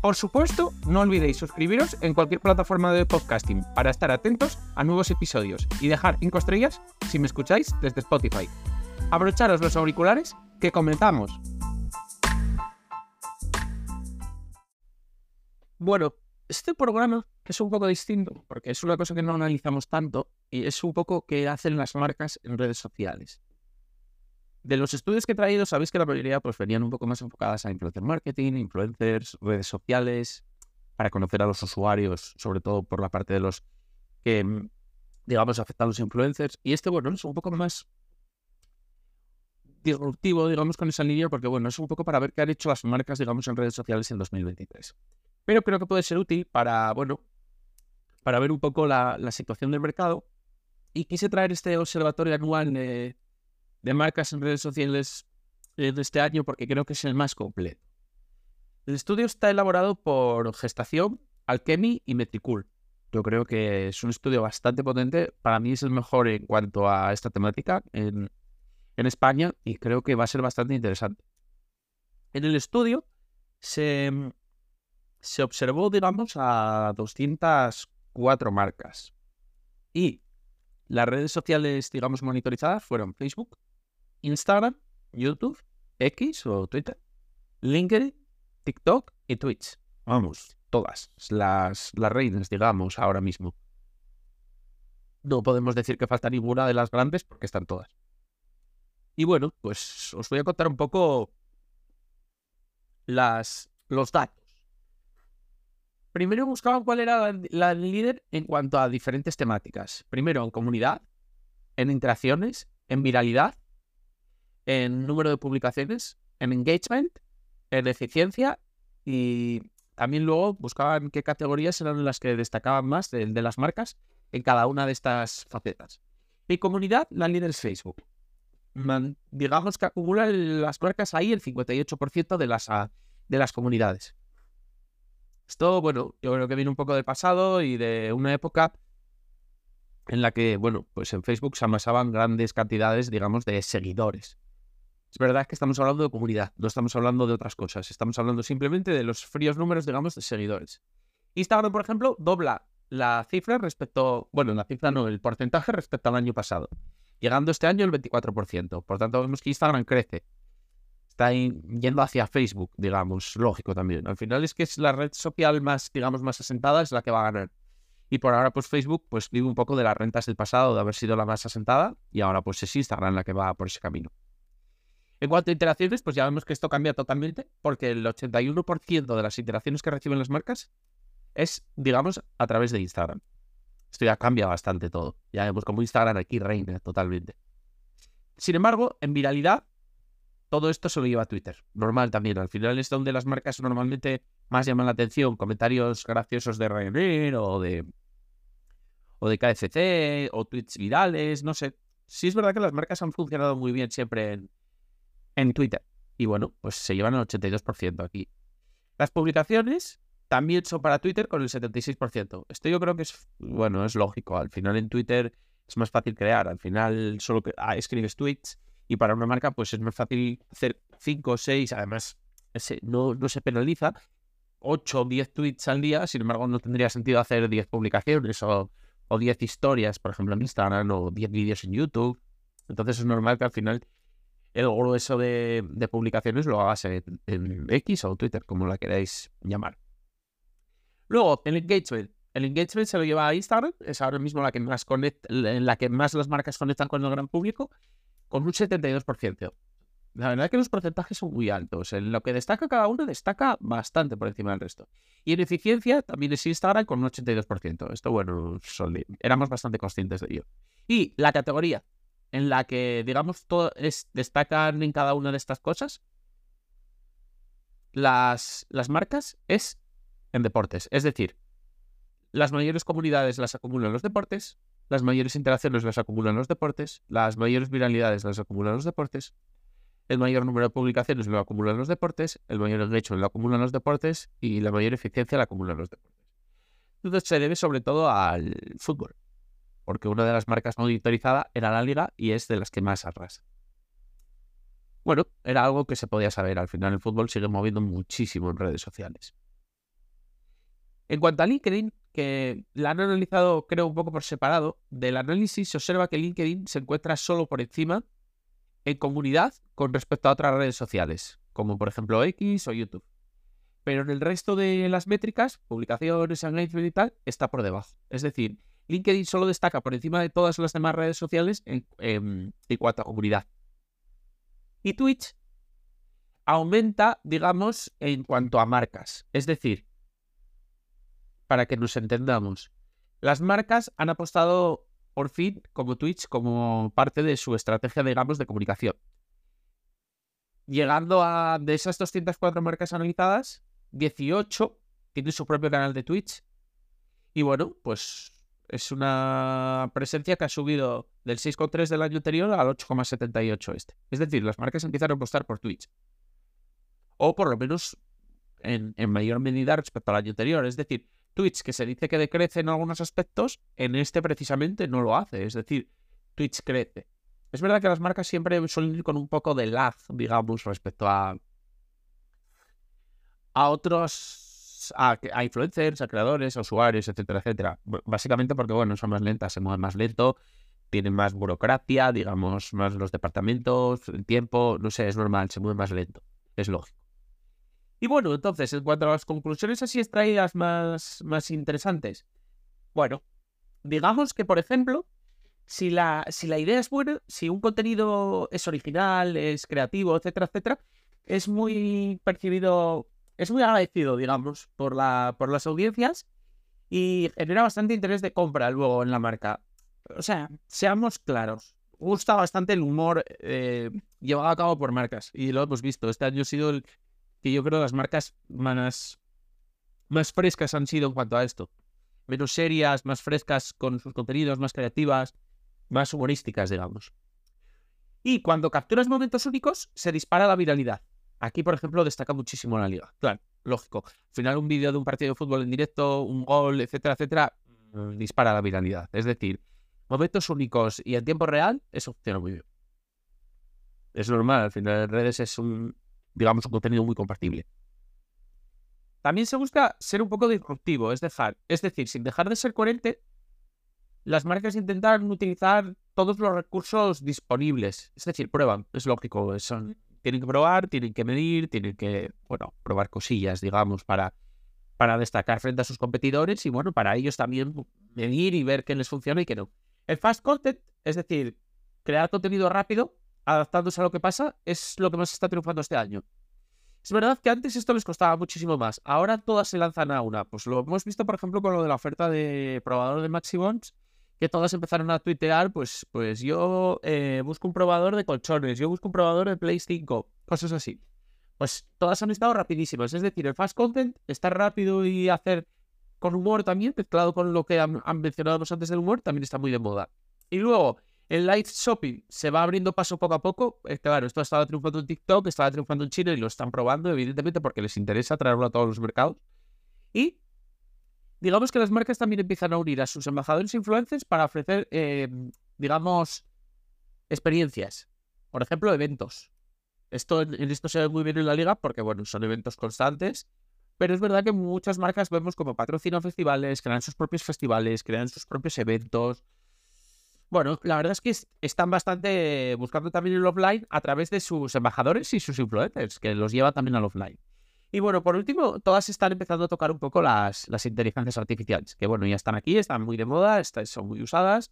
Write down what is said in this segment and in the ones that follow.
Por supuesto, no olvidéis suscribiros en cualquier plataforma de podcasting para estar atentos a nuevos episodios y dejar 5 estrellas si me escucháis desde Spotify. Abrocharos los auriculares que comenzamos. Bueno, este programa es un poco distinto porque es una cosa que no analizamos tanto y es un poco que hacen las marcas en redes sociales. De los estudios que he traído, sabéis que la mayoría pues, venían un poco más enfocadas a influencer marketing, influencers, redes sociales, para conocer a los usuarios, sobre todo por la parte de los que, mm, digamos, afectan a los influencers. Y este, bueno, es un poco más disruptivo, digamos, con esa línea, porque, bueno, es un poco para ver qué han hecho las marcas, digamos, en redes sociales en 2023. Pero creo que puede ser útil para, bueno, para ver un poco la, situación del mercado. Y quise traer este observatorio anual de marcas en redes sociales de este año porque creo que es el más completo. El estudio está elaborado por Gestación, Alchemy y Metricool. Yo creo que es un estudio bastante potente. Para mí es el mejor en cuanto a esta temática en, en España y creo que va a ser bastante interesante. En el estudio se, se observó, digamos, a 204 marcas. Y las redes sociales, digamos, monitorizadas fueron Facebook, Instagram, YouTube, X o Twitter, LinkedIn, TikTok y Twitch. Vamos, todas las, las reinas, digamos, ahora mismo. No podemos decir que falta ninguna de las grandes porque están todas. Y bueno, pues os voy a contar un poco las, los datos. Primero buscaban cuál era la líder en cuanto a diferentes temáticas. Primero en comunidad, en interacciones, en viralidad en número de publicaciones, en engagement, en eficiencia y también luego buscaban qué categorías eran las que destacaban más de, las marcas en cada una de estas facetas. Y comunidad, la líder es Facebook. digamos que acumula las marcas ahí el 58% de las, de las comunidades. Esto, bueno, yo creo que viene un poco del pasado y de una época en la que, bueno, pues en Facebook se amasaban grandes cantidades, digamos, de seguidores. Es verdad que estamos hablando de comunidad, no estamos hablando de otras cosas, estamos hablando simplemente de los fríos números, digamos, de seguidores. Instagram, por ejemplo, dobla la cifra respecto, bueno, la cifra no, el porcentaje respecto al año pasado, llegando este año el 24%. Por tanto, vemos que Instagram crece. Está yendo hacia Facebook, digamos, lógico también. Al final es que es la red social más, digamos, más asentada, es la que va a ganar. Y por ahora, pues Facebook, pues vive un poco de las rentas del pasado, de haber sido la más asentada, y ahora pues es Instagram la que va por ese camino. En cuanto a interacciones, pues ya vemos que esto cambia totalmente, porque el 81% de las interacciones que reciben las marcas es, digamos, a través de Instagram. Esto ya cambia bastante todo. Ya vemos como Instagram aquí reina totalmente. Sin embargo, en viralidad, todo esto se lo lleva a Twitter. Normal también. Al final es donde las marcas normalmente más llaman la atención. Comentarios graciosos de Ryanair o de, o de KFC o tweets virales, no sé. Sí es verdad que las marcas han funcionado muy bien siempre en, en Twitter. Y bueno, pues se llevan el 82% aquí. Las publicaciones también son para Twitter con el 76%. Esto yo creo que es, bueno, es lógico. Al final en Twitter es más fácil crear. Al final solo ah, escribes tweets y para una marca pues es más fácil hacer 5 o 6. Además, no, no se penaliza. 8 o 10 tweets al día. Sin embargo, no tendría sentido hacer 10 publicaciones o, o 10 historias, por ejemplo, en Instagram o 10 vídeos en YouTube. Entonces es normal que al final el grueso de, publicaciones lo hagas en, X o Twitter, como la queráis llamar. Luego, el engagement. El engagement se lo lleva a Instagram, es ahora mismo la que más conecta, la que más las marcas conectan con el gran público. con un 72%. La verdad es que los porcentajes son muy altos. En lo que destaca cada uno, destaca bastante por encima del resto. Y en eficiencia también es Instagram con un 82%. Esto, bueno, éramos bastante conscientes de ello. Y la categoría en la que, digamos, todo destacan en cada una de estas cosas, las, marcas es en deportes. Es decir, las mayores comunidades las acumulan los deportes, las mayores interacciones las acumulan los deportes, las mayores viralidades las acumulan los deportes, el mayor número de publicaciones lo acumulan los deportes, el mayor engagement lo acumulan los deportes y la mayor eficiencia la acumulan los deportes. Entonces se debe sobre todo al fútbol, porque una de las marcas monitorizadas era la liga y es de las que más arrasa. Bueno, era algo que se podía saber. Al final el fútbol sigue moviendo muchísimo en redes sociales. En cuanto a LinkedIn, que la han analizado creo un poco por separado, del análisis se observa que LinkedIn se encuentra solo por encima en comunidad con respecto a otras redes sociales, como por ejemplo X o YouTube. Pero en el resto de las métricas, publicaciones, engagement y tal, está por debajo. Es decir, LinkedIn solo destaca por encima de todas las demás redes sociales en, en cuanto a comunidad. Y Twitch aumenta, digamos, en cuanto a marcas. Es decir, para que nos entendamos, las marcas han apostado por fin como Twitch como parte de su estrategia, digamos, de comunicación. Llegando a, de esas 204 marcas analizadas, 18 tienen su propio canal de Twitch. Y bueno, pues es una presencia que ha subido del 6,3 del año anterior al 8,78 este. Es decir, las marcas empiezan a apostar por Twitch. O por lo menos en, en mayor medida respecto al año anterior. Es decir, Twitch, que se dice que decrece en algunos aspectos, en este precisamente no lo hace. Es decir, Twitch crece. Es verdad que las marcas siempre suelen ir con un poco de lag, digamos, respecto a, a otros, a, influencers, a creadores, a usuarios, etcétera, etcétera. Básicamente porque, bueno, son más lentas, se mueven más lento, tienen más burocracia, digamos, más los departamentos, el tiempo, no sé, es normal, se mueve más lento, es lógico. Y bueno, entonces, en cuanto a las conclusiones así extraídas más, más interesantes, bueno, digamos que, por ejemplo, si la, si la idea es buena, si un contenido es original, es creativo, etcétera, etcétera, es muy percibido, es muy agradecido, digamos, por, la, por las audiencias y genera bastante interés de compra luego en la marca. O sea, seamos claros, gusta bastante el humor eh, llevado a cabo por marcas y lo hemos visto. Este año ha sido el, que yo creo las marcas más, más frescas han sido en cuanto a esto. Menos serias, más frescas con sus contenidos, más creativas, más humorísticas, digamos. Y cuando capturas momentos únicos, se dispara la viralidad. Aquí, por ejemplo, destaca muchísimo la liga. Claro, lógico. Al final, un vídeo de un partido de fútbol en directo, un gol, etcétera, etcétera, mm, dispara la viralidad. Es decir, momentos únicos y en tiempo real, eso funciona muy bien. Es normal, al final, redes es un, digamos, un contenido muy compartible. También se busca ser un poco disruptivo, es, dejar, es decir, sin dejar de ser coherente, las marcas intentan utilizar todos los recursos disponibles. Es decir, prueban, es lógico, son, tienen que probar, tienen que medir, tienen que, bueno, probar cosillas, digamos, para, para destacar frente a sus competidores y, bueno, para ellos también medir y ver qué les funciona y qué no. El fast content, es decir, crear contenido rápido, adaptándose a lo que pasa, es lo que más está triunfando este año. Es verdad que antes esto les costaba muchísimo más. Ahora todas se lanzan a una. Pues lo hemos visto, por ejemplo, con lo de la oferta de probador de Maximons, que todas empezaron a tuitear, pues, pues yo eh, busco un probador de colchones, yo busco un probador de Play 5, cosas así. Pues todas han estado rapidísimas. Es decir, el fast content, estar rápido y hacer con humor también, mezclado con lo que han, han mencionado antes del humor, también está muy de moda. Y luego, el live shopping se va abriendo paso poco a poco. Eh, claro, esto estaba triunfando en TikTok, estaba triunfando en China y lo están probando, evidentemente, porque les interesa traerlo a todos los mercados. Y digamos que las marcas también empiezan a unir a sus embajadores influencers para ofrecer, em, digamos, experiencias. Por ejemplo, eventos. Esto, esto se ve muy bien en la liga porque, bueno, son eventos constantes. Pero es verdad que muchas marcas vemos como patrocinan festivales, crean sus propios festivales, crean sus propios eventos. Bueno, la verdad es que están bastante buscando también el offline a través de sus embajadores y sus influencers, que los lleva también al offline. Y bueno, por último, todas están empezando a tocar un poco las, las inteligencias artificiales, que bueno, ya están aquí, están muy de moda, están, son muy usadas.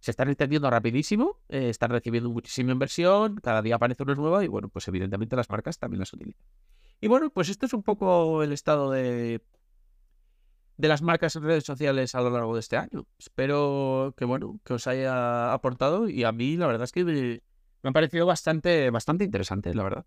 se están entendiendo rapidísimo, eh, están recibiendo muchísima inversión, cada día aparece una nueva y bueno, pues evidentemente las marcas también las utilizan. Y bueno, pues esto es un poco el estado de, de las marcas en redes sociales a lo largo de este año. Espero que bueno, que os haya aportado y a mí la verdad es que me, me ha parecido bastante, bastante interesante, la verdad.